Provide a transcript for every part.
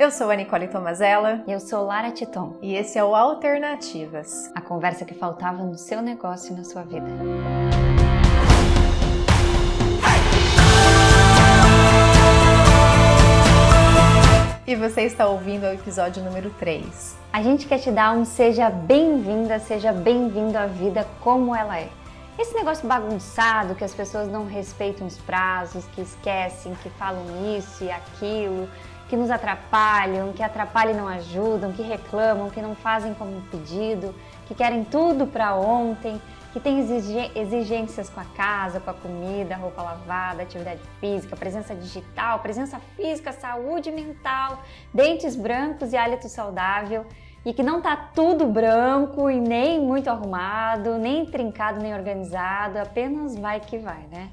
Eu sou a Nicole Tomazella. Eu sou Lara Titon. E esse é o Alternativas a conversa que faltava no seu negócio e na sua vida. E você está ouvindo o episódio número 3. A gente quer te dar um seja bem-vinda, seja bem-vindo à vida como ela é. Esse negócio bagunçado que as pessoas não respeitam os prazos, que esquecem, que falam isso e aquilo, que nos atrapalham, que atrapalham e não ajudam, que reclamam, que não fazem como pedido, que querem tudo para ontem, que tem exigências com a casa, com a comida, roupa lavada, atividade física, presença digital, presença física, saúde mental, dentes brancos e hálito saudável. E que não tá tudo branco e nem muito arrumado, nem trincado, nem organizado, apenas vai que vai, né?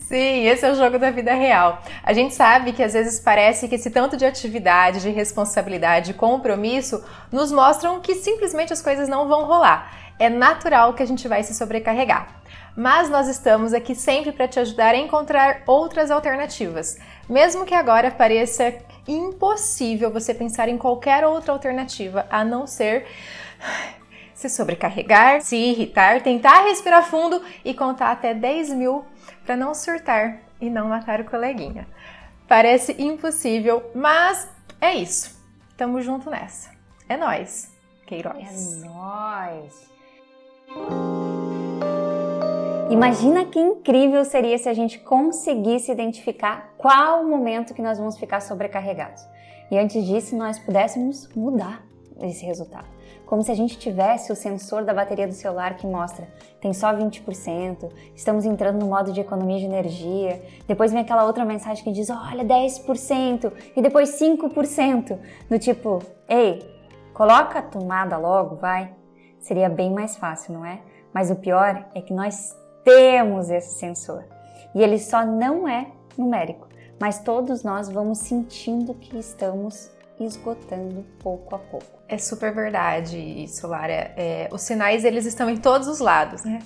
Sim, esse é o jogo da vida real. A gente sabe que às vezes parece que esse tanto de atividade, de responsabilidade, de compromisso nos mostram que simplesmente as coisas não vão rolar. É natural que a gente vai se sobrecarregar. Mas nós estamos aqui sempre para te ajudar a encontrar outras alternativas. Mesmo que agora pareça impossível você pensar em qualquer outra alternativa a não ser se sobrecarregar, se irritar, tentar respirar fundo e contar até 10 mil para não surtar e não matar o coleguinha. Parece impossível, mas é isso. Tamo junto nessa. É nós, Queiroz. É nós. Imagina que incrível seria se a gente conseguisse identificar qual o momento que nós vamos ficar sobrecarregados. E antes disso, nós pudéssemos mudar esse resultado como se a gente tivesse o sensor da bateria do celular que mostra tem só 20%, estamos entrando no modo de economia de energia. Depois vem aquela outra mensagem que diz: olha, 10% e depois 5%, do tipo, ei, coloca a tomada logo, vai. Seria bem mais fácil, não é? Mas o pior é que nós temos esse sensor e ele só não é numérico, mas todos nós vamos sentindo que estamos esgotando pouco a pouco. É super verdade isso, Lara. É, os sinais eles estão em todos os lados, né?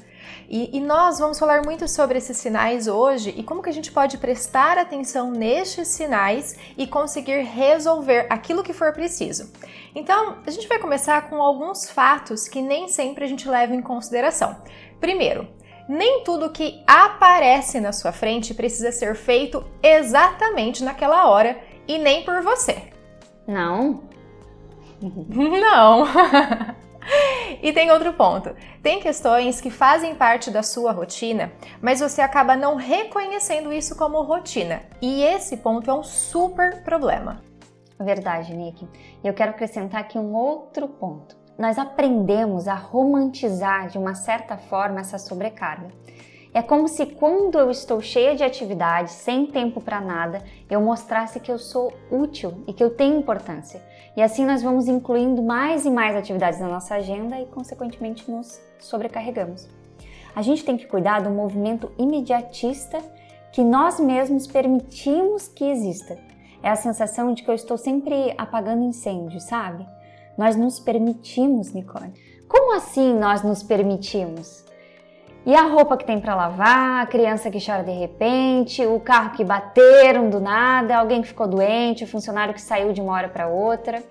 E, e, nós vamos falar muito sobre esses sinais hoje e como que a gente pode prestar atenção nestes sinais e conseguir resolver aquilo que for preciso. Então, a gente vai começar com alguns fatos que nem sempre a gente leva em consideração. Primeiro, nem tudo que aparece na sua frente precisa ser feito exatamente naquela hora e nem por você. Não. Não. e tem outro ponto. Tem questões que fazem parte da sua rotina, mas você acaba não reconhecendo isso como rotina. E esse ponto é um super problema. Verdade, Nick. Eu quero acrescentar aqui um outro ponto. Nós aprendemos a romantizar de uma certa forma essa sobrecarga. É como se quando eu estou cheia de atividades, sem tempo para nada, eu mostrasse que eu sou útil e que eu tenho importância. E assim nós vamos incluindo mais e mais atividades na nossa agenda e, consequentemente, nos sobrecarregamos. A gente tem que cuidar do movimento imediatista que nós mesmos permitimos que exista. É a sensação de que eu estou sempre apagando incêndio, sabe? Nós nos permitimos, Nicole. Como assim nós nos permitimos? E a roupa que tem para lavar, a criança que chora de repente, o carro que bateram do nada, alguém que ficou doente, o funcionário que saiu de uma hora para outra.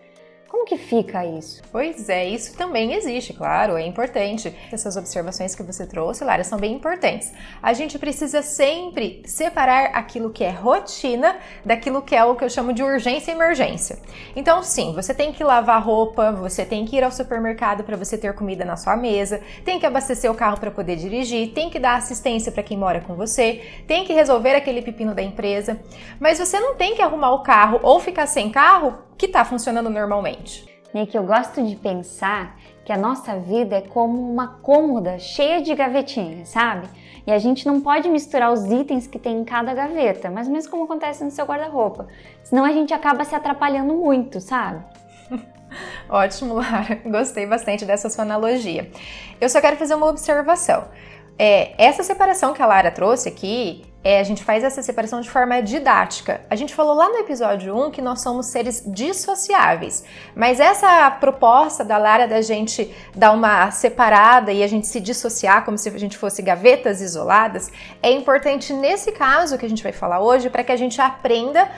Como que fica isso? Pois é, isso também existe, claro, é importante. Essas observações que você trouxe, Lara, são bem importantes. A gente precisa sempre separar aquilo que é rotina daquilo que é o que eu chamo de urgência e emergência. Então, sim, você tem que lavar roupa, você tem que ir ao supermercado para você ter comida na sua mesa, tem que abastecer o carro para poder dirigir, tem que dar assistência para quem mora com você, tem que resolver aquele pepino da empresa, mas você não tem que arrumar o carro ou ficar sem carro que está funcionando normalmente. Nick, eu gosto de pensar que a nossa vida é como uma cômoda cheia de gavetinhas, sabe? E a gente não pode misturar os itens que tem em cada gaveta, mas mesmo como acontece no seu guarda-roupa. Senão a gente acaba se atrapalhando muito, sabe? Ótimo, Lara. Gostei bastante dessa sua analogia. Eu só quero fazer uma observação. É, essa separação que a Lara trouxe aqui, é, a gente faz essa separação de forma didática. A gente falou lá no episódio 1 que nós somos seres dissociáveis, mas essa proposta da Lara da gente dar uma separada e a gente se dissociar como se a gente fosse gavetas isoladas, é importante nesse caso que a gente vai falar hoje para que a gente aprenda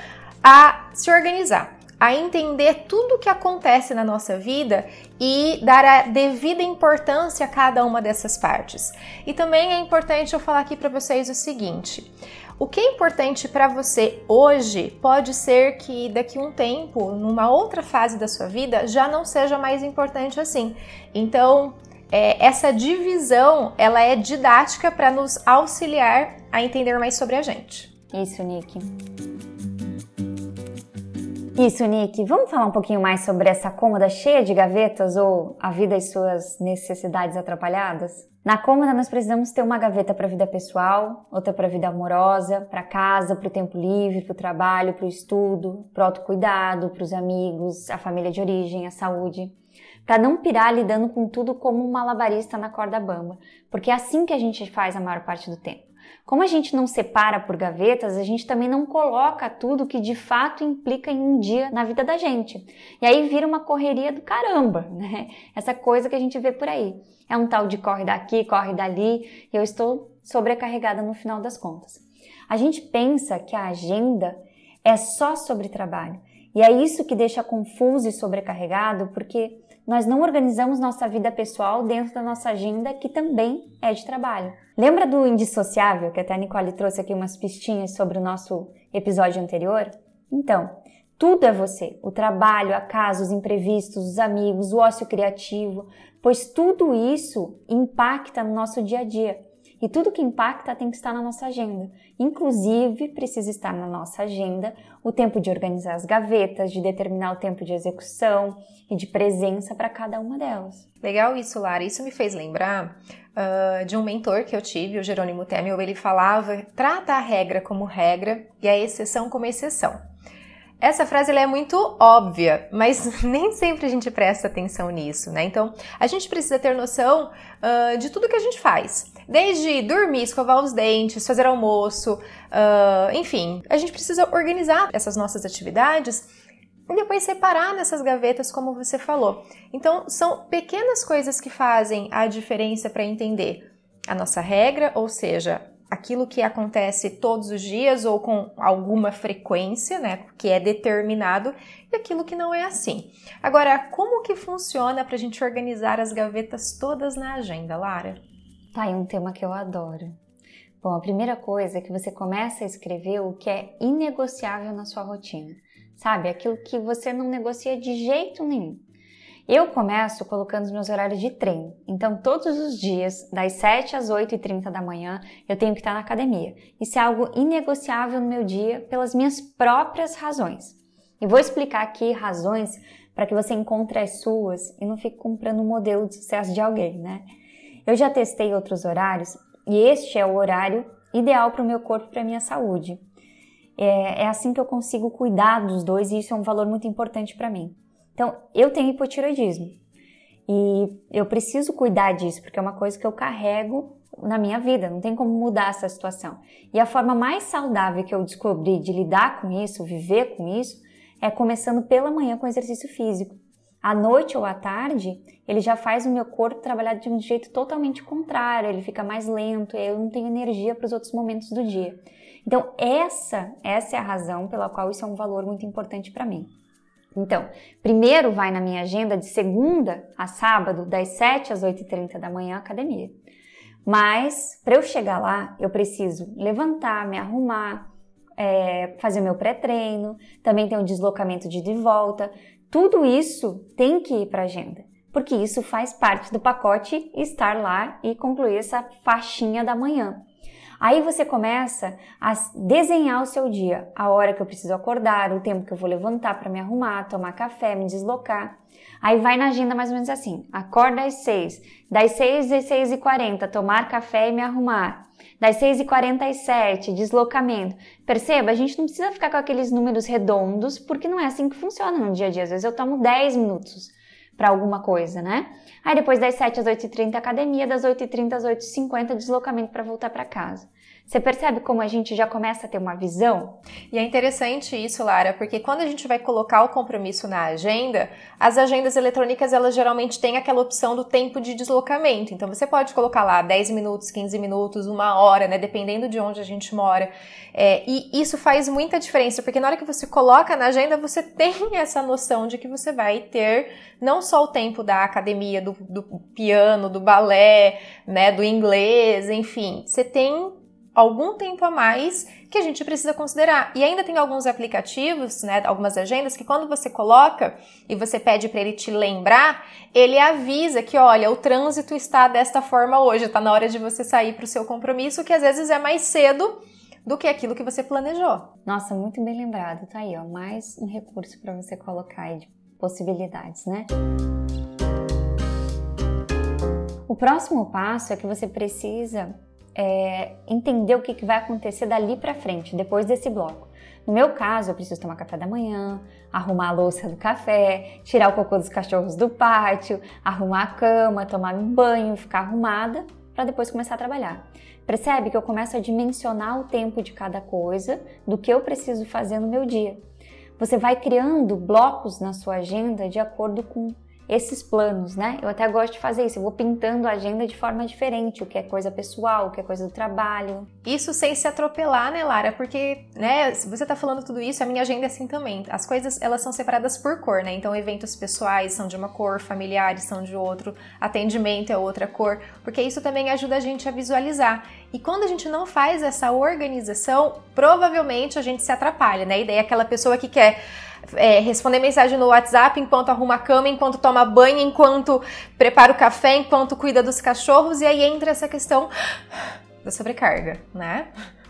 a se organizar a entender tudo o que acontece na nossa vida e dar a devida importância a cada uma dessas partes. E também é importante eu falar aqui para vocês o seguinte: o que é importante para você hoje pode ser que daqui um tempo, numa outra fase da sua vida, já não seja mais importante assim. Então, é, essa divisão ela é didática para nos auxiliar a entender mais sobre a gente. Isso, Nick. Isso, Nick. Vamos falar um pouquinho mais sobre essa cômoda cheia de gavetas ou a vida e suas necessidades atrapalhadas? Na cômoda nós precisamos ter uma gaveta para a vida pessoal, outra para a vida amorosa, para casa, para o tempo livre, para o trabalho, para o estudo, para o autocuidado, para os amigos, a família de origem, a saúde. Para não pirar lidando com tudo como um malabarista na corda bamba, porque é assim que a gente faz a maior parte do tempo. Como a gente não separa por gavetas, a gente também não coloca tudo que de fato implica em um dia na vida da gente. E aí vira uma correria do caramba, né? Essa coisa que a gente vê por aí. É um tal de corre daqui, corre dali, e eu estou sobrecarregada no final das contas. A gente pensa que a agenda é só sobre trabalho. E é isso que deixa confuso e sobrecarregado, porque nós não organizamos nossa vida pessoal dentro da nossa agenda, que também é de trabalho. Lembra do indissociável, que até a Nicole trouxe aqui umas pistinhas sobre o nosso episódio anterior? Então, tudo é você: o trabalho, a casa, os imprevistos, os amigos, o ócio criativo, pois tudo isso impacta no nosso dia a dia. E tudo que impacta tem que estar na nossa agenda. Inclusive, precisa estar na nossa agenda o tempo de organizar as gavetas, de determinar o tempo de execução e de presença para cada uma delas. Legal isso, Lara. Isso me fez lembrar uh, de um mentor que eu tive, o Jerônimo Temel. Ele falava: trata a regra como regra e a exceção como exceção. Essa frase é muito óbvia, mas nem sempre a gente presta atenção nisso, né? Então, a gente precisa ter noção uh, de tudo que a gente faz. Desde dormir, escovar os dentes, fazer almoço, uh, enfim, a gente precisa organizar essas nossas atividades e depois separar nessas gavetas, como você falou. Então, são pequenas coisas que fazem a diferença para entender a nossa regra, ou seja, aquilo que acontece todos os dias ou com alguma frequência, né, que é determinado, e aquilo que não é assim. Agora, como que funciona para a gente organizar as gavetas todas na agenda, Lara? Tá aí um tema que eu adoro. Bom, a primeira coisa é que você começa a escrever o que é inegociável na sua rotina. Sabe? Aquilo que você não negocia de jeito nenhum. Eu começo colocando os meus horários de treino. Então, todos os dias, das 7 às 8 e 30 da manhã, eu tenho que estar na academia. Isso é algo inegociável no meu dia pelas minhas próprias razões. E vou explicar aqui razões para que você encontre as suas e não fique comprando um modelo de sucesso de alguém, né? Eu já testei outros horários e este é o horário ideal para o meu corpo e para a minha saúde. É, é assim que eu consigo cuidar dos dois e isso é um valor muito importante para mim. Então, eu tenho hipotiroidismo e eu preciso cuidar disso, porque é uma coisa que eu carrego na minha vida, não tem como mudar essa situação. E a forma mais saudável que eu descobri de lidar com isso, viver com isso, é começando pela manhã com exercício físico. À noite ou à tarde, ele já faz o meu corpo trabalhar de um jeito totalmente contrário, ele fica mais lento, eu não tenho energia para os outros momentos do dia. Então, essa, essa é a razão pela qual isso é um valor muito importante para mim. Então, primeiro vai na minha agenda de segunda a sábado, das 7 às 8h30 da manhã, academia. Mas, para eu chegar lá, eu preciso levantar, me arrumar, é, fazer meu pré-treino, também tem o deslocamento de de volta. Tudo isso tem que ir para a agenda, porque isso faz parte do pacote estar lá e concluir essa faixinha da manhã. Aí você começa a desenhar o seu dia, a hora que eu preciso acordar, o tempo que eu vou levantar para me arrumar, tomar café, me deslocar. Aí vai na agenda mais ou menos assim: acorda às 6, das 6 às 6 e 40, tomar café e me arrumar. Das 6 e 47, deslocamento. Perceba, a gente não precisa ficar com aqueles números redondos, porque não é assim que funciona no dia a dia. Às vezes eu tomo 10 minutos para alguma coisa, né? Aí depois das 7 às 8h30 academia, das 8h30 às 8h50 deslocamento para voltar para casa. Você percebe como a gente já começa a ter uma visão? E é interessante isso, Lara, porque quando a gente vai colocar o compromisso na agenda, as agendas eletrônicas elas geralmente têm aquela opção do tempo de deslocamento. Então você pode colocar lá 10 minutos, 15 minutos, uma hora, né? Dependendo de onde a gente mora. É, e isso faz muita diferença, porque na hora que você coloca na agenda, você tem essa noção de que você vai ter não só o tempo da academia, do, do piano, do balé, né? Do inglês, enfim. Você tem algum tempo a mais que a gente precisa considerar. E ainda tem alguns aplicativos, né, algumas agendas que quando você coloca e você pede para ele te lembrar, ele avisa que, olha, o trânsito está desta forma hoje, está na hora de você sair para o seu compromisso, que às vezes é mais cedo do que aquilo que você planejou. Nossa, muito bem lembrado. Tá aí, ó, mais um recurso para você colocar aí de possibilidades, né? O próximo passo é que você precisa é, entender o que, que vai acontecer dali para frente, depois desse bloco. No meu caso, eu preciso tomar café da manhã, arrumar a louça do café, tirar o cocô dos cachorros do pátio, arrumar a cama, tomar um banho, ficar arrumada para depois começar a trabalhar. Percebe que eu começo a dimensionar o tempo de cada coisa, do que eu preciso fazer no meu dia. Você vai criando blocos na sua agenda de acordo com esses planos, né? Eu até gosto de fazer isso, eu vou pintando a agenda de forma diferente, o que é coisa pessoal, o que é coisa do trabalho. Isso sem se atropelar, né, Lara? Porque, né, se você tá falando tudo isso, a minha agenda é assim também. As coisas, elas são separadas por cor, né? Então, eventos pessoais são de uma cor, familiares são de outro, atendimento é outra cor, porque isso também ajuda a gente a visualizar. E quando a gente não faz essa organização, provavelmente a gente se atrapalha, né? E daí aquela pessoa que quer é, responder mensagem no WhatsApp enquanto arruma a cama, enquanto toma banho, enquanto prepara o café, enquanto cuida dos cachorros, e aí entra essa questão da sobrecarga, né?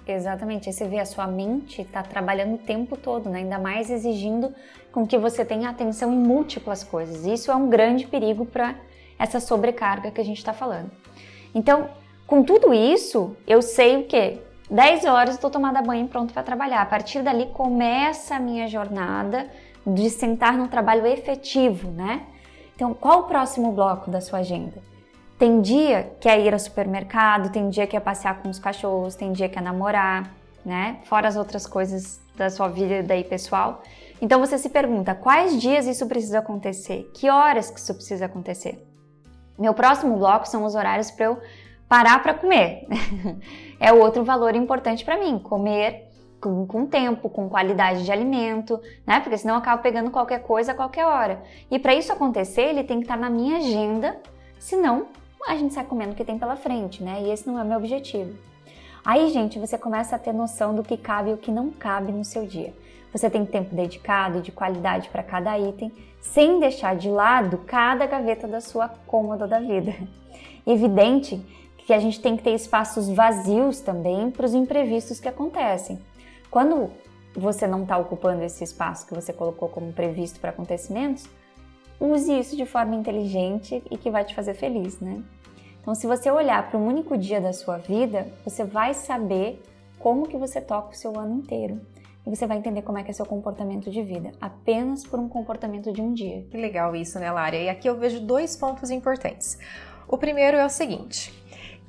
Exatamente, aí você vê a sua mente está trabalhando o tempo todo, né? ainda mais exigindo com que você tenha atenção em múltiplas coisas. Isso é um grande perigo para essa sobrecarga que a gente está falando. Então, com tudo isso, eu sei o que? 10 horas estou tomada banho pronto para trabalhar. A partir dali começa a minha jornada de sentar no trabalho efetivo, né? Então, qual o próximo bloco da sua agenda? Tem dia que é ir ao supermercado, tem dia que é passear com os cachorros, tem dia que é namorar, né? Fora as outras coisas da sua vida daí pessoal. Então você se pergunta, quais dias isso precisa acontecer? Que horas que isso precisa acontecer? Meu próximo bloco são os horários para eu parar para comer. é outro valor importante para mim, comer com, com, tempo, com qualidade de alimento, né? Porque senão eu acabo pegando qualquer coisa a qualquer hora. E para isso acontecer, ele tem que estar tá na minha agenda, senão a gente sai comendo o que tem pela frente, né? E esse não é o meu objetivo. Aí, gente, você começa a ter noção do que cabe e o que não cabe no seu dia. Você tem tempo dedicado e de qualidade para cada item, sem deixar de lado cada gaveta da sua cômoda da vida. Evidente que a gente tem que ter espaços vazios também para os imprevistos que acontecem. Quando você não está ocupando esse espaço que você colocou como previsto para acontecimentos, use isso de forma inteligente e que vai te fazer feliz, né? Então, se você olhar para um único dia da sua vida, você vai saber como que você toca o seu ano inteiro. E você vai entender como é que é seu comportamento de vida, apenas por um comportamento de um dia. Que legal isso, né, Lara? E aqui eu vejo dois pontos importantes. O primeiro é o seguinte: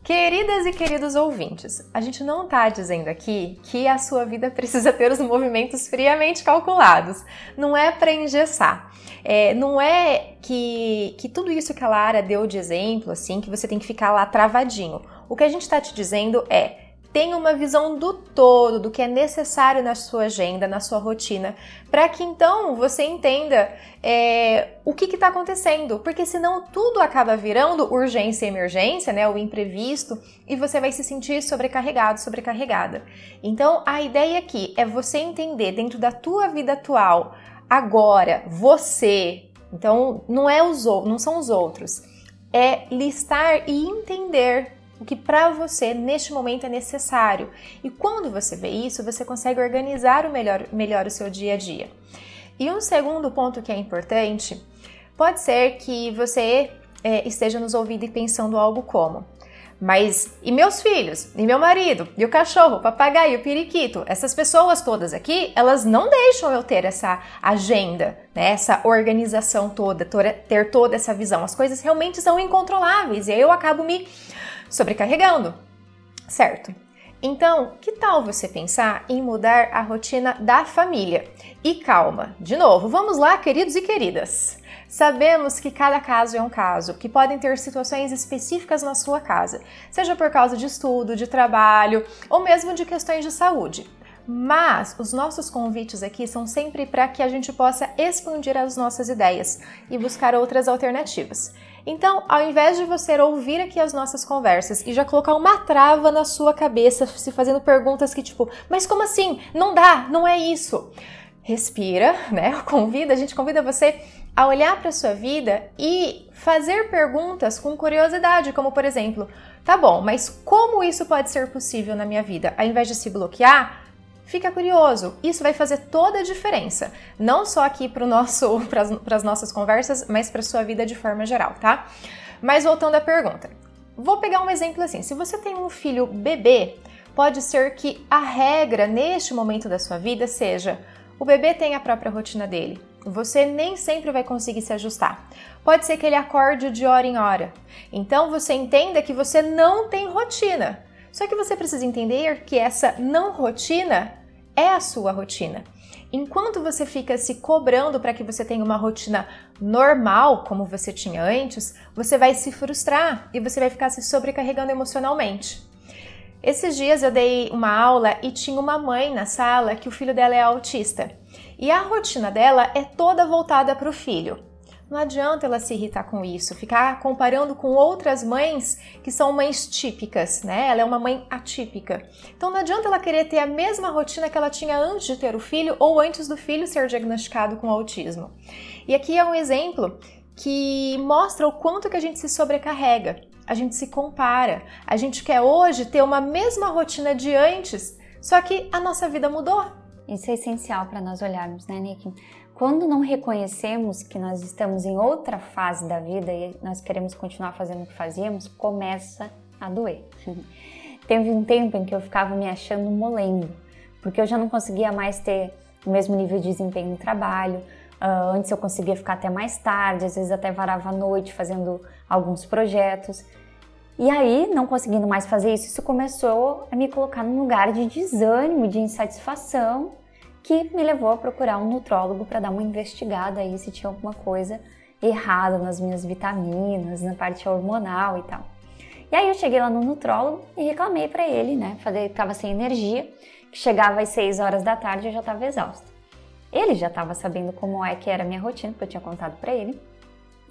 Queridas e queridos ouvintes, a gente não está dizendo aqui que a sua vida precisa ter os movimentos friamente calculados. Não é para engessar. É, não é que, que tudo isso que a Lara deu de exemplo, assim, que você tem que ficar lá travadinho. O que a gente está te dizendo é tenha uma visão do todo, do que é necessário na sua agenda, na sua rotina, para que então você entenda é, o que está acontecendo, porque senão tudo acaba virando urgência e emergência, né, o imprevisto, e você vai se sentir sobrecarregado, sobrecarregada. Então a ideia aqui é você entender dentro da tua vida atual, agora, você. Então não é os não são os outros, é listar e entender o que para você neste momento é necessário. E quando você vê isso, você consegue organizar o melhor, melhor o seu dia a dia. E um segundo ponto que é importante, pode ser que você é, esteja nos ouvindo e pensando algo como mas e meus filhos? E meu marido? E o cachorro, o papagaio, o periquito? Essas pessoas todas aqui, elas não deixam eu ter essa agenda, né? essa organização toda, ter toda essa visão. As coisas realmente são incontroláveis e aí eu acabo me sobrecarregando, certo? Então, que tal você pensar em mudar a rotina da família? E calma, de novo, vamos lá, queridos e queridas. Sabemos que cada caso é um caso, que podem ter situações específicas na sua casa, seja por causa de estudo, de trabalho ou mesmo de questões de saúde. Mas os nossos convites aqui são sempre para que a gente possa expandir as nossas ideias e buscar outras alternativas. Então, ao invés de você ouvir aqui as nossas conversas e já colocar uma trava na sua cabeça, se fazendo perguntas que tipo, mas como assim? Não dá, não é isso. Respira, né? Convida, a gente convida você a olhar para sua vida e fazer perguntas com curiosidade, como por exemplo, tá bom, mas como isso pode ser possível na minha vida? Ao invés de se bloquear, Fica curioso, isso vai fazer toda a diferença, não só aqui para nosso, as nossas conversas, mas para sua vida de forma geral, tá? Mas voltando à pergunta, vou pegar um exemplo assim: se você tem um filho bebê, pode ser que a regra neste momento da sua vida seja o bebê tem a própria rotina dele. Você nem sempre vai conseguir se ajustar. Pode ser que ele acorde de hora em hora. Então você entenda que você não tem rotina. Só que você precisa entender que essa não rotina é a sua rotina. Enquanto você fica se cobrando para que você tenha uma rotina normal, como você tinha antes, você vai se frustrar e você vai ficar se sobrecarregando emocionalmente. Esses dias eu dei uma aula e tinha uma mãe na sala que o filho dela é autista. E a rotina dela é toda voltada para o filho. Não adianta ela se irritar com isso, ficar comparando com outras mães que são mães típicas, né? Ela é uma mãe atípica. Então não adianta ela querer ter a mesma rotina que ela tinha antes de ter o filho ou antes do filho ser diagnosticado com autismo. E aqui é um exemplo que mostra o quanto que a gente se sobrecarrega, a gente se compara, a gente quer hoje ter uma mesma rotina de antes, só que a nossa vida mudou. Isso é essencial para nós olharmos, né, Nick? Quando não reconhecemos que nós estamos em outra fase da vida e nós queremos continuar fazendo o que fazíamos, começa a doer. Teve um tempo em que eu ficava me achando molengo, porque eu já não conseguia mais ter o mesmo nível de desempenho no trabalho. Uh, antes eu conseguia ficar até mais tarde, às vezes até varava a noite fazendo alguns projetos. E aí, não conseguindo mais fazer isso, isso começou a me colocar num lugar de desânimo, de insatisfação que me levou a procurar um nutrólogo para dar uma investigada aí se tinha alguma coisa errada nas minhas vitaminas, na parte hormonal e tal. E aí eu cheguei lá no nutrólogo e reclamei para ele, né? Falei que estava sem energia, que chegava às 6 horas da tarde e eu já estava exausta. Ele já estava sabendo como é que era a minha rotina, porque eu tinha contado para ele.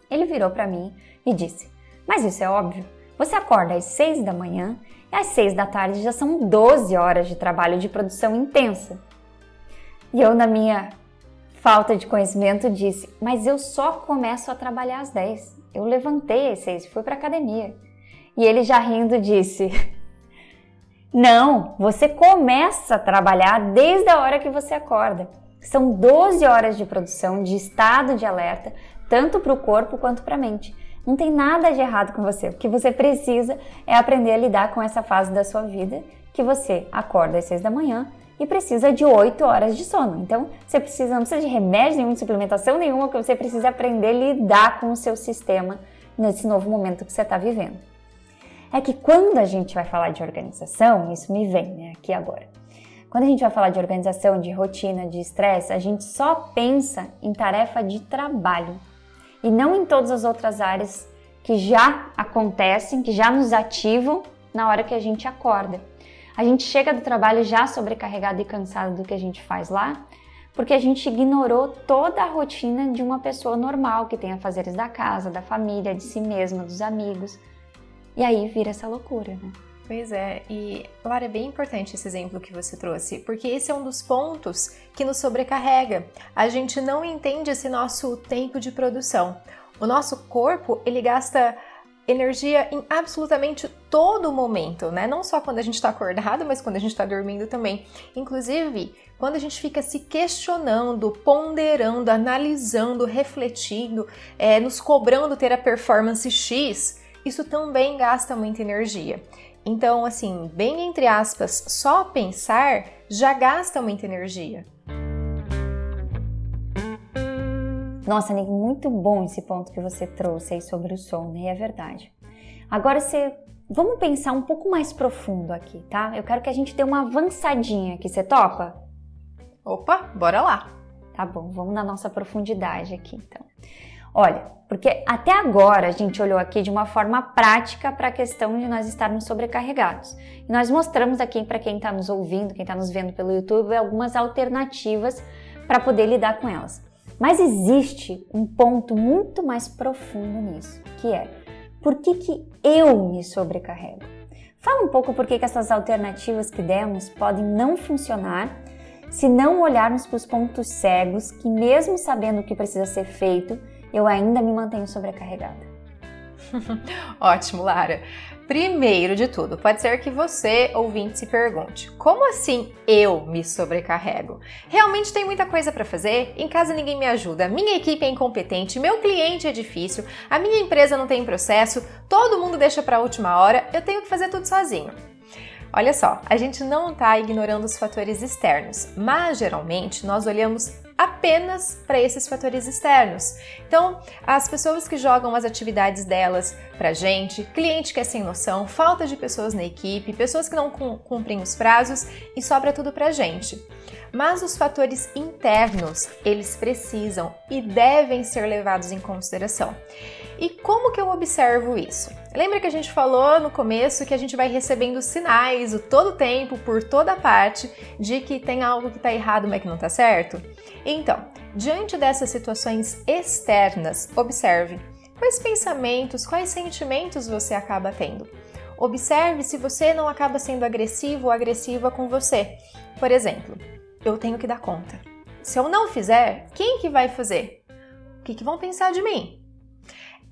Ele virou para mim e disse: Mas isso é óbvio. Você acorda às 6 da manhã e às 6 da tarde já são 12 horas de trabalho de produção intensa. E eu, na minha falta de conhecimento, disse: Mas eu só começo a trabalhar às 10. Eu levantei às 6 e fui para academia. E ele, já rindo, disse: Não, você começa a trabalhar desde a hora que você acorda. São 12 horas de produção, de estado de alerta, tanto para o corpo quanto para a mente. Não tem nada de errado com você. O que você precisa é aprender a lidar com essa fase da sua vida que você acorda às 6 da manhã, e precisa de 8 horas de sono. Então, você precisa, não precisa de remédio nenhum, de suplementação nenhuma, que você precisa aprender a lidar com o seu sistema nesse novo momento que você está vivendo. É que quando a gente vai falar de organização, isso me vem né, aqui agora. Quando a gente vai falar de organização, de rotina, de estresse, a gente só pensa em tarefa de trabalho e não em todas as outras áreas que já acontecem, que já nos ativam na hora que a gente acorda. A gente chega do trabalho já sobrecarregado e cansado do que a gente faz lá, porque a gente ignorou toda a rotina de uma pessoa normal que tem afazeres da casa, da família, de si mesma, dos amigos. E aí vira essa loucura, né? Pois é, e Lara, é bem importante esse exemplo que você trouxe, porque esse é um dos pontos que nos sobrecarrega. A gente não entende esse nosso tempo de produção. O nosso corpo, ele gasta energia em absolutamente todo momento, né? Não só quando a gente está acordado, mas quando a gente está dormindo também. Inclusive, quando a gente fica se questionando, ponderando, analisando, refletindo, é, nos cobrando ter a performance X, isso também gasta muita energia. Então, assim, bem entre aspas, só pensar já gasta muita energia. Nossa, muito bom esse ponto que você trouxe aí sobre o som, né? É verdade. Agora você vamos pensar um pouco mais profundo aqui, tá? Eu quero que a gente dê uma avançadinha aqui, você topa? Opa, bora lá! Tá bom, vamos na nossa profundidade aqui então. Olha, porque até agora a gente olhou aqui de uma forma prática para a questão de nós estarmos sobrecarregados. E nós mostramos aqui para quem está nos ouvindo, quem está nos vendo pelo YouTube, algumas alternativas para poder lidar com elas. Mas existe um ponto muito mais profundo nisso, que é por que, que eu me sobrecarrego? Fala um pouco por que, que essas alternativas que demos podem não funcionar se não olharmos para os pontos cegos que, mesmo sabendo o que precisa ser feito, eu ainda me mantenho sobrecarregada. Ótimo, Lara. Primeiro de tudo, pode ser que você, ouvinte, se pergunte: como assim eu me sobrecarrego? Realmente tem muita coisa para fazer? Em casa ninguém me ajuda, minha equipe é incompetente, meu cliente é difícil, a minha empresa não tem processo, todo mundo deixa para a última hora, eu tenho que fazer tudo sozinho. Olha só, a gente não está ignorando os fatores externos, mas geralmente nós olhamos apenas para esses fatores externos. Então, as pessoas que jogam as atividades delas para gente, cliente que é sem noção, falta de pessoas na equipe, pessoas que não cumprem os prazos e sobra tudo para gente. Mas os fatores internos, eles precisam e devem ser levados em consideração. E como que eu observo isso? Lembra que a gente falou no começo que a gente vai recebendo sinais o todo tempo, por toda parte, de que tem algo que está errado, mas que não está certo? Então, diante dessas situações externas, observe quais pensamentos, quais sentimentos você acaba tendo. Observe se você não acaba sendo agressivo ou agressiva com você. Por exemplo, eu tenho que dar conta. Se eu não fizer, quem que vai fazer? O que, que vão pensar de mim?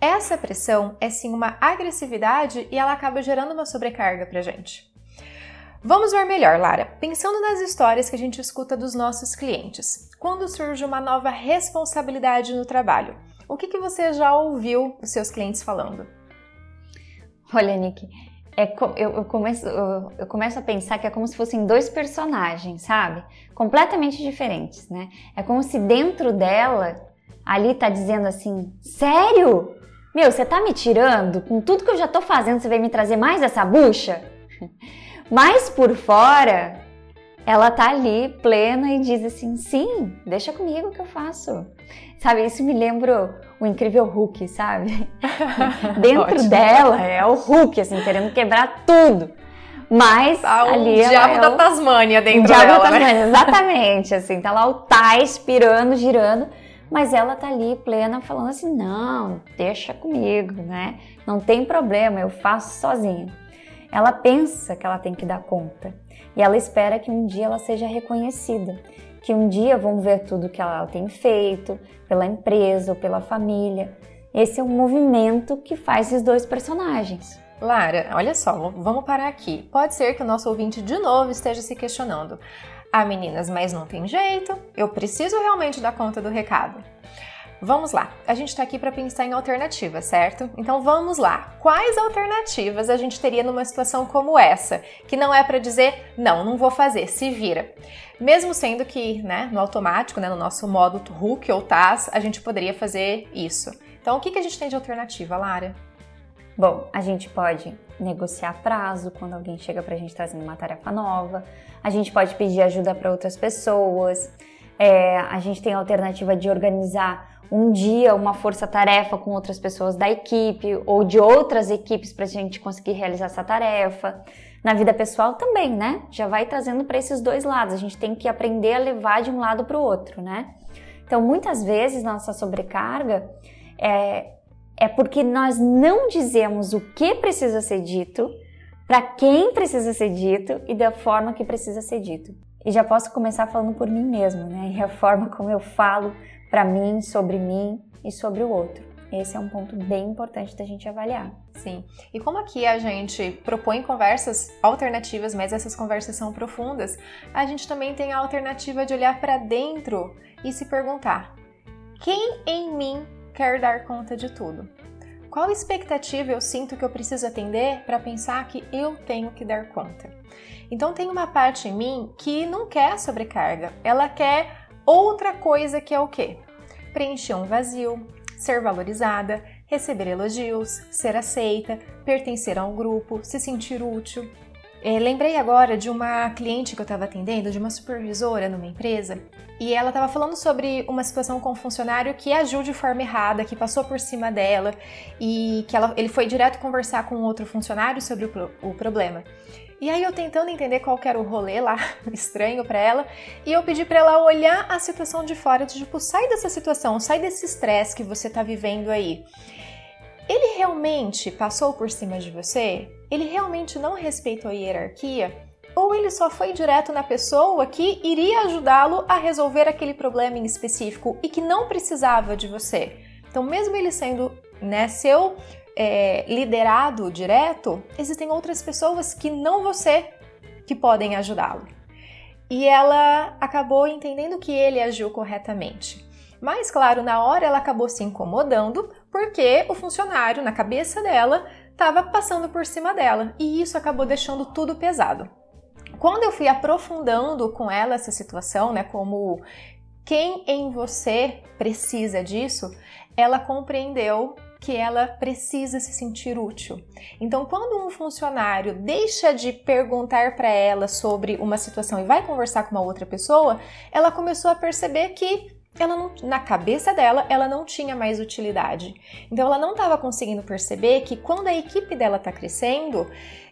Essa pressão é sim uma agressividade e ela acaba gerando uma sobrecarga pra gente. Vamos ver melhor, Lara. Pensando nas histórias que a gente escuta dos nossos clientes, quando surge uma nova responsabilidade no trabalho, o que, que você já ouviu os seus clientes falando? Olha, Nick, é, eu, eu, começo, eu, eu, começo a pensar que é como se fossem dois personagens, sabe? Completamente diferentes, né? É como se dentro dela ali tá dizendo assim: sério? Meu, você tá me tirando? Com tudo que eu já tô fazendo, você vai me trazer mais essa bucha? Mas por fora, ela tá ali plena e diz assim: sim, deixa comigo que eu faço. Sabe, isso me lembra o incrível Hulk, sabe? Dentro dela é o Hulk, assim, querendo quebrar tudo. Mas tá ali o diabo é da Tasmânia dentro o diabo dela, da né? Tasmânia, exatamente, assim, tá lá o Tais pirando, girando mas ela tá ali plena falando assim: não, deixa comigo, né? Não tem problema, eu faço sozinha. Ela pensa que ela tem que dar conta e ela espera que um dia ela seja reconhecida, que um dia vão ver tudo que ela tem feito pela empresa ou pela família. Esse é um movimento que faz esses dois personagens. Lara, olha só, vamos parar aqui. Pode ser que o nosso ouvinte de novo esteja se questionando. Ah, meninas, mas não tem jeito, eu preciso realmente dar conta do recado. Vamos lá, a gente está aqui para pensar em alternativas, certo? Então vamos lá. Quais alternativas a gente teria numa situação como essa? Que não é para dizer, não, não vou fazer, se vira. Mesmo sendo que, né, no automático, né, no nosso modo Hook ou TAS, a gente poderia fazer isso. Então o que, que a gente tem de alternativa, Lara? Bom, a gente pode negociar prazo quando alguém chega para a gente trazendo uma tarefa nova, a gente pode pedir ajuda para outras pessoas, é, a gente tem a alternativa de organizar um dia uma força-tarefa com outras pessoas da equipe ou de outras equipes para a gente conseguir realizar essa tarefa. Na vida pessoal também, né? Já vai trazendo para esses dois lados. A gente tem que aprender a levar de um lado para o outro, né? Então, muitas vezes, nossa sobrecarga é, é porque nós não dizemos o que precisa ser dito, para quem precisa ser dito e da forma que precisa ser dito. E já posso começar falando por mim mesmo, né? E a forma como eu falo para mim, sobre mim e sobre o outro. Esse é um ponto bem importante da gente avaliar. Sim. E como aqui a gente propõe conversas alternativas, mas essas conversas são profundas, a gente também tem a alternativa de olhar para dentro e se perguntar: quem em mim quer dar conta de tudo? Qual expectativa eu sinto que eu preciso atender para pensar que eu tenho que dar conta? Então tem uma parte em mim que não quer sobrecarga, ela quer outra coisa que é o quê? Preencher um vazio, ser valorizada, receber elogios, ser aceita, pertencer a um grupo, se sentir útil. É, lembrei agora de uma cliente que eu estava atendendo, de uma supervisora numa empresa, e ela estava falando sobre uma situação com um funcionário que agiu de forma errada, que passou por cima dela e que ela, ele foi direto conversar com outro funcionário sobre o, o problema. E aí eu tentando entender qual era o rolê lá, estranho para ela, e eu pedi para ela olhar a situação de fora, tipo, sai dessa situação, sai desse estresse que você tá vivendo aí. Ele realmente passou por cima de você? Ele realmente não respeitou a hierarquia? Ou ele só foi direto na pessoa que iria ajudá-lo a resolver aquele problema em específico e que não precisava de você? Então, mesmo ele sendo né, seu é, liderado direto, existem outras pessoas que não você que podem ajudá-lo. E ela acabou entendendo que ele agiu corretamente. Mas, claro, na hora ela acabou se incomodando porque o funcionário, na cabeça dela, estava passando por cima dela e isso acabou deixando tudo pesado. Quando eu fui aprofundando com ela essa situação, né, como quem em você precisa disso, ela compreendeu que ela precisa se sentir útil. Então, quando um funcionário deixa de perguntar para ela sobre uma situação e vai conversar com uma outra pessoa, ela começou a perceber que ela não, na cabeça dela, ela não tinha mais utilidade. Então, ela não estava conseguindo perceber que quando a equipe dela está crescendo,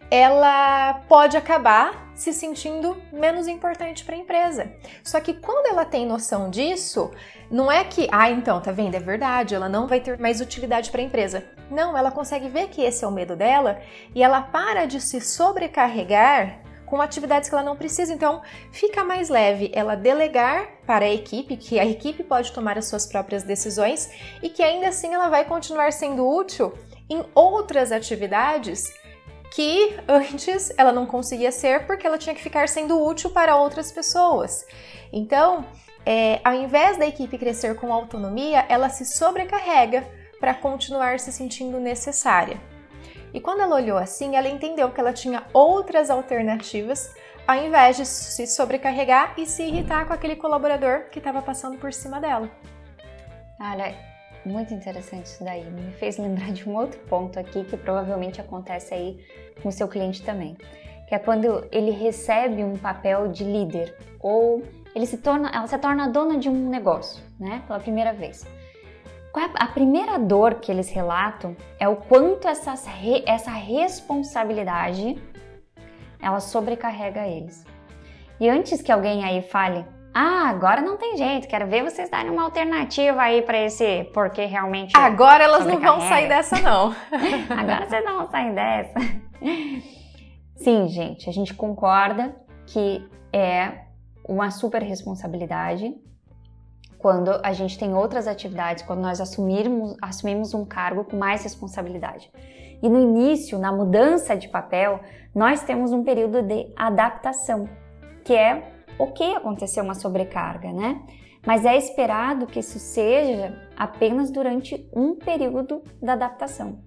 ela pode acabar se sentindo menos importante para a empresa. Só que quando ela tem noção disso, não é que, ah, então, tá vendo? É verdade, ela não vai ter mais utilidade para a empresa. Não, ela consegue ver que esse é o medo dela e ela para de se sobrecarregar com atividades que ela não precisa. Então, fica mais leve ela delegar para a equipe, que a equipe pode tomar as suas próprias decisões e que ainda assim ela vai continuar sendo útil em outras atividades que antes ela não conseguia ser porque ela tinha que ficar sendo útil para outras pessoas. Então, é, ao invés da equipe crescer com autonomia, ela se sobrecarrega para continuar se sentindo necessária. E quando ela olhou assim, ela entendeu que ela tinha outras alternativas ao invés de se sobrecarregar e se irritar com aquele colaborador que estava passando por cima dela. Olha, muito interessante isso daí. Me fez lembrar de um outro ponto aqui que provavelmente acontece aí com o seu cliente também, que é quando ele recebe um papel de líder ou ele se torna, ela se torna dona de um negócio, né, pela primeira vez. É a primeira dor que eles relatam é o quanto essas, essa responsabilidade ela sobrecarrega eles. E antes que alguém aí fale, ah, agora não tem jeito, quero ver vocês darem uma alternativa aí para esse porque realmente. Agora elas não vão sair dessa, não. agora vocês não vão sair dessa. Sim, gente, a gente concorda que é uma super responsabilidade quando a gente tem outras atividades, quando nós assumirmos, assumimos um cargo com mais responsabilidade. E no início, na mudança de papel, nós temos um período de adaptação, que é ok acontecer uma sobrecarga, né? Mas é esperado que isso seja apenas durante um período da adaptação.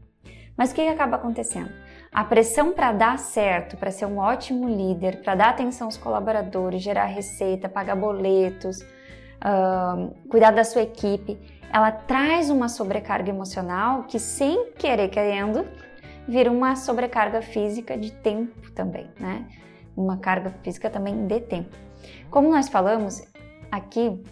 Mas o que, que acaba acontecendo? A pressão para dar certo, para ser um ótimo líder, para dar atenção aos colaboradores, gerar receita, pagar boletos, uh, cuidar da sua equipe, ela traz uma sobrecarga emocional que, sem querer querendo, vira uma sobrecarga física de tempo também, né? Uma carga física também de tempo. Como nós falamos aqui,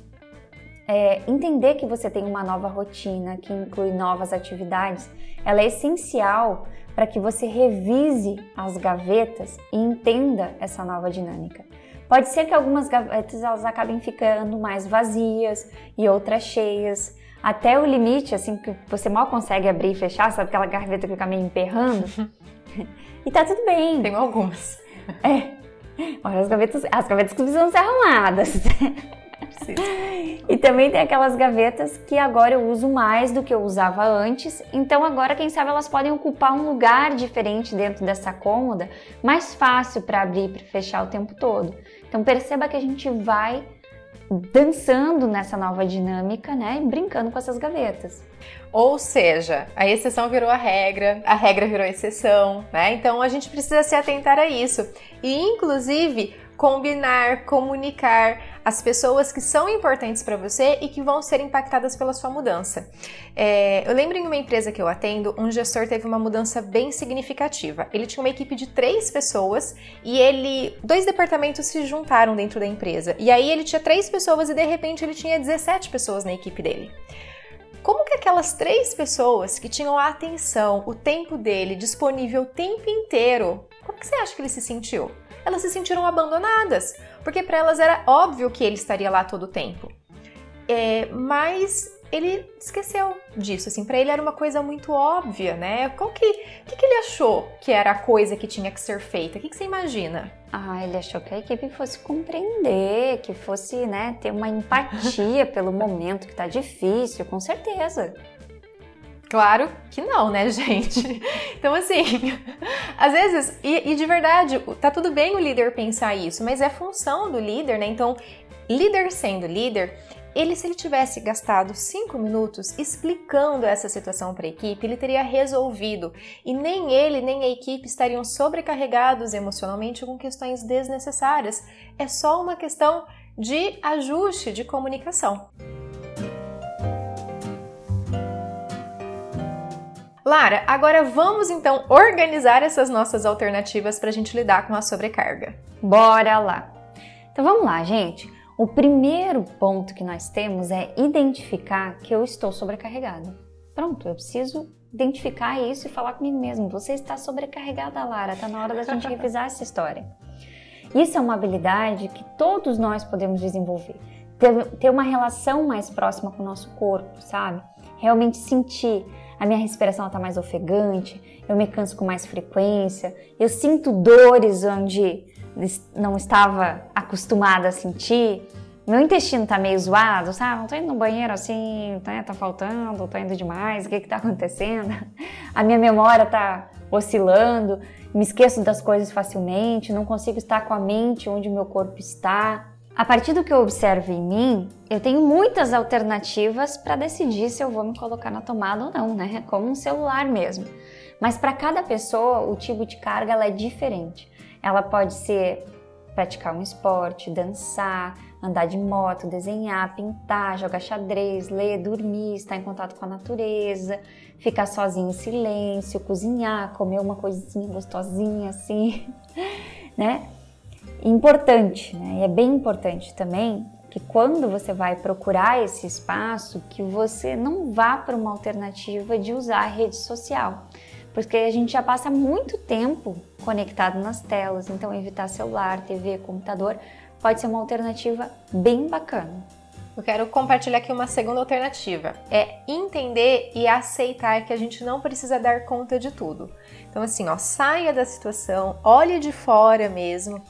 é, entender que você tem uma nova rotina que inclui novas atividades, ela é essencial para que você revise as gavetas e entenda essa nova dinâmica. Pode ser que algumas gavetas elas acabem ficando mais vazias e outras cheias, até o limite, assim, que você mal consegue abrir e fechar, sabe aquela gaveta que fica meio emperrando? e tá tudo bem. Tenho algumas. É. Olha, as gavetas, as gavetas que precisam ser arrumadas. E também tem aquelas gavetas que agora eu uso mais do que eu usava antes. Então agora, quem sabe, elas podem ocupar um lugar diferente dentro dessa cômoda, mais fácil para abrir e fechar o tempo todo. Então perceba que a gente vai dançando nessa nova dinâmica, né, brincando com essas gavetas. Ou seja, a exceção virou a regra, a regra virou a exceção, né? Então a gente precisa se atentar a isso. E inclusive combinar, comunicar as pessoas que são importantes para você e que vão ser impactadas pela sua mudança. É, eu lembro em uma empresa que eu atendo, um gestor teve uma mudança bem significativa. Ele tinha uma equipe de três pessoas e ele, dois departamentos se juntaram dentro da empresa. E aí ele tinha três pessoas e de repente ele tinha 17 pessoas na equipe dele. Como que aquelas três pessoas que tinham a atenção, o tempo dele disponível o tempo inteiro, como que você acha que ele se sentiu? Elas se sentiram abandonadas, porque para elas era óbvio que ele estaria lá todo o tempo. É, mas ele esqueceu disso, assim, para ele era uma coisa muito óbvia, né? Qual que, que, que ele achou que era a coisa que tinha que ser feita? O que, que você imagina? Ah, ele achou que a equipe fosse compreender, que fosse, né, ter uma empatia pelo momento que tá difícil, com certeza. Claro que não, né, gente? Então, assim, às vezes, e, e, de verdade, tá tudo bem o líder pensar isso, mas é função do líder, né? Então, líder sendo líder, ele, se ele tivesse gastado cinco minutos explicando essa situação para a equipe, ele teria resolvido e nem ele nem a equipe estariam sobrecarregados emocionalmente com questões desnecessárias. É só uma questão de ajuste de comunicação. Lara, agora vamos então organizar essas nossas alternativas para a gente lidar com a sobrecarga. Bora lá! Então vamos lá, gente. O primeiro ponto que nós temos é identificar que eu estou sobrecarregada. Pronto, eu preciso identificar isso e falar comigo mesmo. Você está sobrecarregada, Lara. Está na hora da gente revisar essa história. Isso é uma habilidade que todos nós podemos desenvolver. Ter, ter uma relação mais próxima com o nosso corpo, sabe? Realmente sentir. A minha respiração está mais ofegante, eu me canso com mais frequência, eu sinto dores onde não estava acostumada a sentir. Meu intestino tá meio zoado, sabe? Não tô indo no banheiro assim, tá, tá faltando, tô indo demais, o que que tá acontecendo? A minha memória tá oscilando, me esqueço das coisas facilmente, não consigo estar com a mente onde o meu corpo está. A partir do que eu observo em mim, eu tenho muitas alternativas para decidir se eu vou me colocar na tomada ou não, né? Como um celular mesmo. Mas para cada pessoa, o tipo de carga é diferente. Ela pode ser praticar um esporte, dançar, andar de moto, desenhar, pintar, jogar xadrez, ler, dormir, estar em contato com a natureza, ficar sozinho em silêncio, cozinhar, comer uma coisinha gostosinha assim, né? Importante, né? E é bem importante também que quando você vai procurar esse espaço, que você não vá para uma alternativa de usar a rede social porque a gente já passa muito tempo conectado nas telas, então evitar celular, TV, computador pode ser uma alternativa bem bacana. Eu quero compartilhar aqui uma segunda alternativa. É entender e aceitar que a gente não precisa dar conta de tudo. Então, assim, ó, saia da situação, olhe de fora mesmo,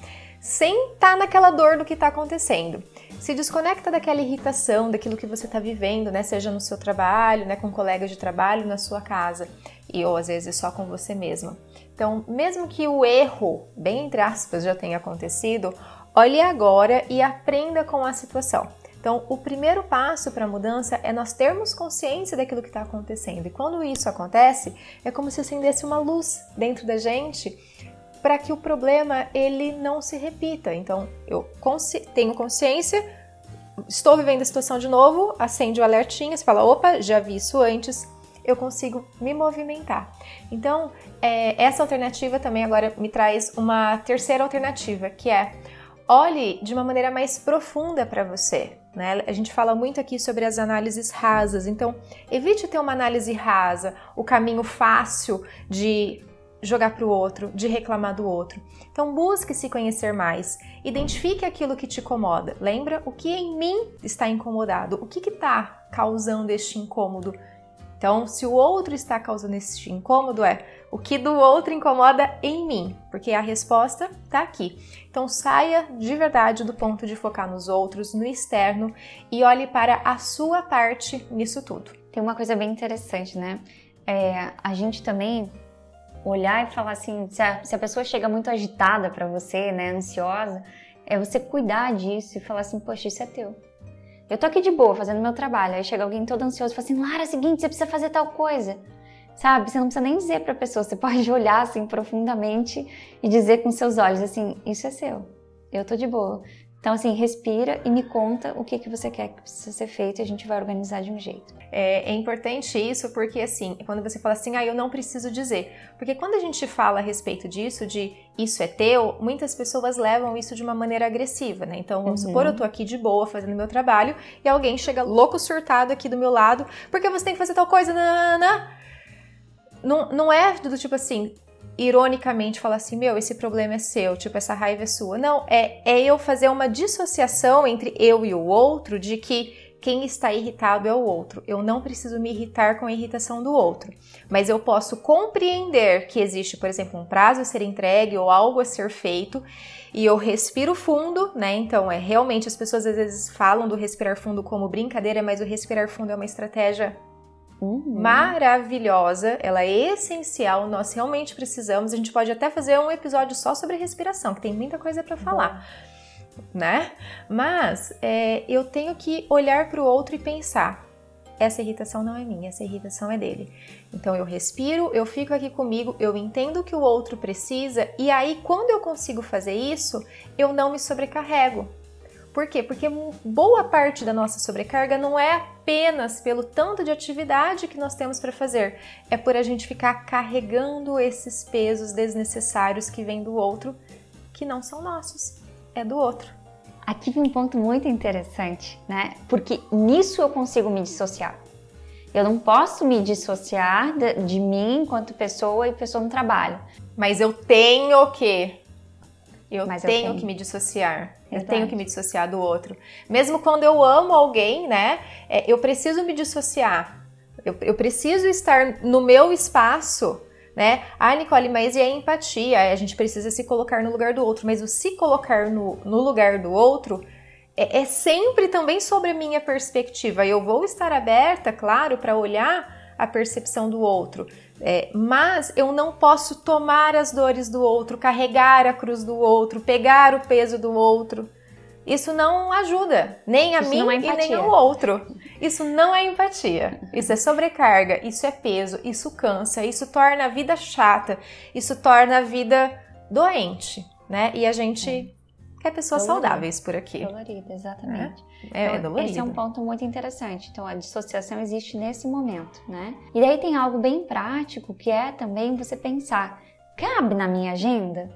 sem estar tá naquela dor do que está acontecendo. Se desconecta daquela irritação, daquilo que você está vivendo, né? Seja no seu trabalho, né? Com colegas de trabalho, na sua casa e ou às vezes só com você mesma. Então, mesmo que o erro, bem entre aspas, já tenha acontecido, olhe agora e aprenda com a situação. Então, o primeiro passo para a mudança é nós termos consciência daquilo que está acontecendo. E quando isso acontece, é como se acendesse uma luz dentro da gente para que o problema ele não se repita. Então, eu consci tenho consciência, estou vivendo a situação de novo, acende o alertinho, você fala, opa, já vi isso antes, eu consigo me movimentar. Então, é, essa alternativa também agora me traz uma terceira alternativa, que é olhe de uma maneira mais profunda para você. Né? A gente fala muito aqui sobre as análises rasas, então evite ter uma análise rasa, o caminho fácil de jogar para o outro, de reclamar do outro. Então busque se conhecer mais, identifique aquilo que te incomoda. Lembra o que em mim está incomodado, o que está causando este incômodo então, se o outro está causando esse incômodo, é o que do outro incomoda em mim, porque a resposta está aqui. Então, saia de verdade do ponto de focar nos outros, no externo e olhe para a sua parte nisso tudo. Tem uma coisa bem interessante, né? É, a gente também olhar e falar assim, se a, se a pessoa chega muito agitada para você, né, ansiosa, é você cuidar disso e falar assim, poxa, isso é teu eu tô aqui de boa, fazendo meu trabalho. Aí chega alguém todo ansioso e fala assim: Lara, é o seguinte, você precisa fazer tal coisa. Sabe? Você não precisa nem dizer pra pessoa, você pode olhar assim profundamente e dizer com seus olhos assim: Isso é seu. Eu tô de boa. Então, assim, respira e me conta o que, que você quer que precisa ser feito e a gente vai organizar de um jeito. É, é, importante isso porque, assim, quando você fala assim, ah, eu não preciso dizer. Porque quando a gente fala a respeito disso, de isso é teu, muitas pessoas levam isso de uma maneira agressiva, né? Então, vamos uhum. supor, eu tô aqui de boa fazendo meu trabalho e alguém chega louco surtado aqui do meu lado, porque você tem que fazer tal coisa, nanana. Não, não é do tipo assim, ironicamente falar assim, meu, esse problema é seu, tipo, essa raiva é sua. Não, é, é eu fazer uma dissociação entre eu e o outro de que quem está irritado é o outro. Eu não preciso me irritar com a irritação do outro, mas eu posso compreender que existe, por exemplo, um prazo a ser entregue ou algo a ser feito e eu respiro fundo, né? Então, é realmente as pessoas às vezes falam do respirar fundo como brincadeira, mas o respirar fundo é uma estratégia Uhum. Maravilhosa, ela é essencial, nós realmente precisamos. A gente pode até fazer um episódio só sobre respiração, que tem muita coisa para falar, Bom. né? Mas é, eu tenho que olhar para o outro e pensar: essa irritação não é minha, essa irritação é dele. Então eu respiro, eu fico aqui comigo, eu entendo o que o outro precisa, e aí quando eu consigo fazer isso, eu não me sobrecarrego. Por quê? Porque boa parte da nossa sobrecarga não é apenas pelo tanto de atividade que nós temos para fazer, é por a gente ficar carregando esses pesos desnecessários que vêm do outro, que não são nossos, é do outro. Aqui vem um ponto muito interessante, né? Porque nisso eu consigo me dissociar. Eu não posso me dissociar de, de mim enquanto pessoa e pessoa no trabalho. Mas eu tenho que eu, tenho, eu tenho, que me dissociar. Eu tenho que me dissociar do outro. Mesmo quando eu amo alguém, né? É, eu preciso me dissociar. Eu, eu, preciso estar no meu espaço, né? Ah, Nicole, mas e a empatia? A gente precisa se colocar no lugar do outro. Mas o se colocar no, no lugar do outro é, é sempre também sobre a minha perspectiva. Eu vou estar aberta, claro, para olhar a percepção do outro. É, mas eu não posso tomar as dores do outro, carregar a cruz do outro, pegar o peso do outro. Isso não ajuda, nem a isso mim é e nem ao outro. Isso não é empatia. Isso é sobrecarga, isso é peso, isso cansa, isso torna a vida chata, isso torna a vida doente, né? E a gente quer pessoas dolorida. saudáveis por aqui. Dolorida, exatamente. É, é, então, Esse é um ponto muito interessante. Então, a dissociação existe nesse momento, né? E daí tem algo bem prático que é também você pensar: cabe na minha agenda?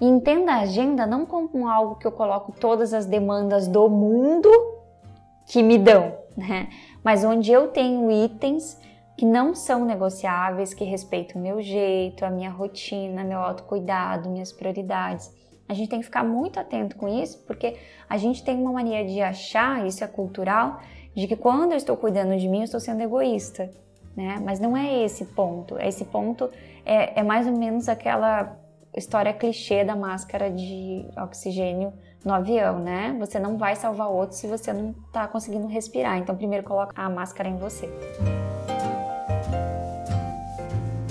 E entenda a agenda não como algo que eu coloco todas as demandas do mundo que me dão, né? Mas onde eu tenho itens que não são negociáveis, que respeitam o meu jeito, a minha rotina, meu autocuidado, minhas prioridades. A gente tem que ficar muito atento com isso, porque a gente tem uma mania de achar, isso é cultural, de que quando eu estou cuidando de mim, eu estou sendo egoísta, né? Mas não é esse ponto. Esse ponto é, é mais ou menos aquela história clichê da máscara de oxigênio no avião, né? Você não vai salvar outro se você não está conseguindo respirar. Então, primeiro coloca a máscara em você.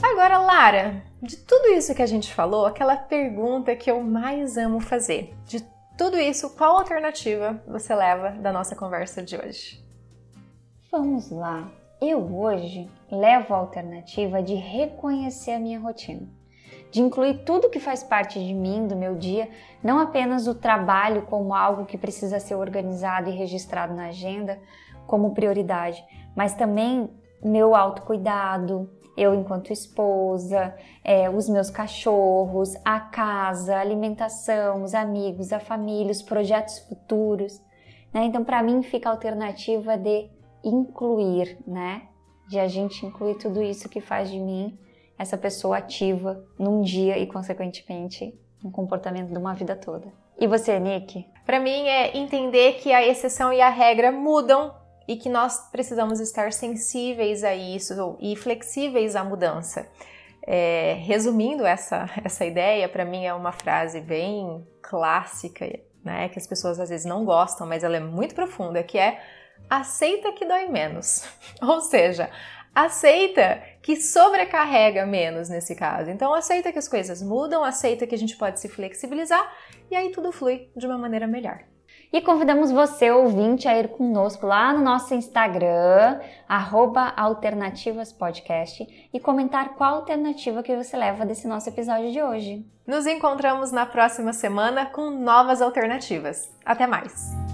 Agora, Lara, de tudo isso que a gente falou, aquela pergunta que eu mais amo fazer. De tudo isso, qual alternativa você leva da nossa conversa de hoje? Vamos lá. Eu hoje levo a alternativa de reconhecer a minha rotina, de incluir tudo que faz parte de mim, do meu dia, não apenas o trabalho como algo que precisa ser organizado e registrado na agenda como prioridade, mas também meu autocuidado, eu enquanto esposa, é, os meus cachorros, a casa, a alimentação, os amigos, a família, os projetos futuros. Né? Então, para mim, fica a alternativa de incluir, né? De a gente incluir tudo isso que faz de mim essa pessoa ativa num dia e, consequentemente, um comportamento de uma vida toda. E você, Nick? Para mim é entender que a exceção e a regra mudam e que nós precisamos estar sensíveis a isso e flexíveis à mudança. É, resumindo essa, essa ideia, para mim é uma frase bem clássica, né, que as pessoas às vezes não gostam, mas ela é muito profunda, que é aceita que dói menos. Ou seja, aceita que sobrecarrega menos nesse caso. Então aceita que as coisas mudam, aceita que a gente pode se flexibilizar e aí tudo flui de uma maneira melhor. E convidamos você, ouvinte, a ir conosco lá no nosso Instagram, alternativaspodcast, e comentar qual alternativa que você leva desse nosso episódio de hoje. Nos encontramos na próxima semana com novas alternativas. Até mais!